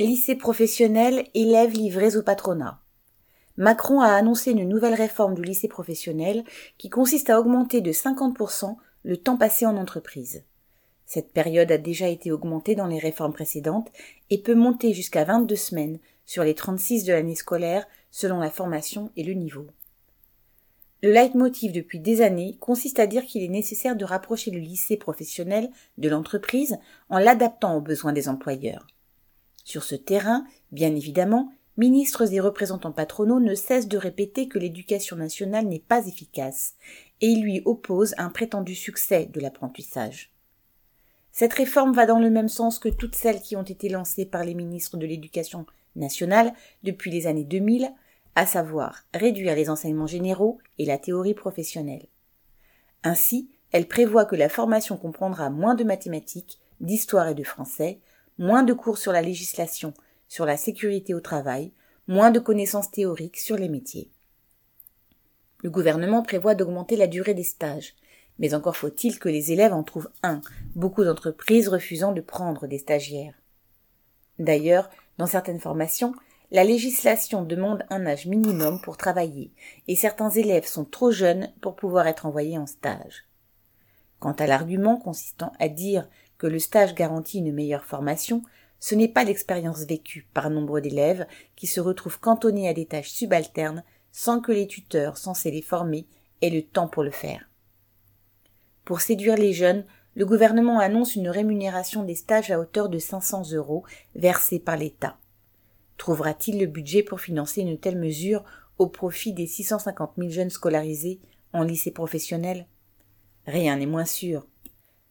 Lycée professionnel, élèves livrés au patronat. Macron a annoncé une nouvelle réforme du lycée professionnel qui consiste à augmenter de 50% le temps passé en entreprise. Cette période a déjà été augmentée dans les réformes précédentes et peut monter jusqu'à 22 semaines sur les 36 de l'année scolaire selon la formation et le niveau. Le leitmotiv depuis des années consiste à dire qu'il est nécessaire de rapprocher le lycée professionnel de l'entreprise en l'adaptant aux besoins des employeurs. Sur ce terrain, bien évidemment, ministres et représentants patronaux ne cessent de répéter que l'éducation nationale n'est pas efficace, et ils lui opposent un prétendu succès de l'apprentissage. Cette réforme va dans le même sens que toutes celles qui ont été lancées par les ministres de l'Éducation nationale depuis les années 2000, à savoir réduire les enseignements généraux et la théorie professionnelle. Ainsi, elle prévoit que la formation comprendra moins de mathématiques, d'histoire et de français, moins de cours sur la législation, sur la sécurité au travail, moins de connaissances théoriques sur les métiers. Le gouvernement prévoit d'augmenter la durée des stages, mais encore faut-il que les élèves en trouvent un, beaucoup d'entreprises refusant de prendre des stagiaires. D'ailleurs, dans certaines formations, la législation demande un âge minimum pour travailler, et certains élèves sont trop jeunes pour pouvoir être envoyés en stage. Quant à l'argument consistant à dire que le stage garantit une meilleure formation, ce n'est pas l'expérience vécue par nombre d'élèves qui se retrouvent cantonnés à des tâches subalternes sans que les tuteurs censés les former aient le temps pour le faire. Pour séduire les jeunes, le gouvernement annonce une rémunération des stages à hauteur de 500 euros versés par l'État. Trouvera-t-il le budget pour financer une telle mesure au profit des 650 000 jeunes scolarisés en lycée professionnel? Rien n'est moins sûr.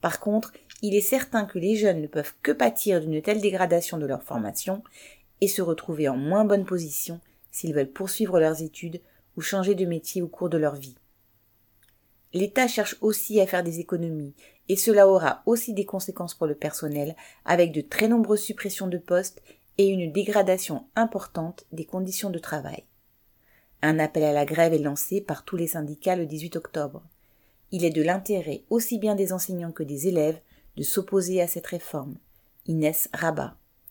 Par contre, il est certain que les jeunes ne peuvent que pâtir d'une telle dégradation de leur formation et se retrouver en moins bonne position s'ils veulent poursuivre leurs études ou changer de métier au cours de leur vie. L'État cherche aussi à faire des économies, et cela aura aussi des conséquences pour le personnel, avec de très nombreuses suppressions de postes et une dégradation importante des conditions de travail. Un appel à la grève est lancé par tous les syndicats le 18 octobre. Il est de l'intérêt aussi bien des enseignants que des élèves de s'opposer à cette réforme. Inès Rabat.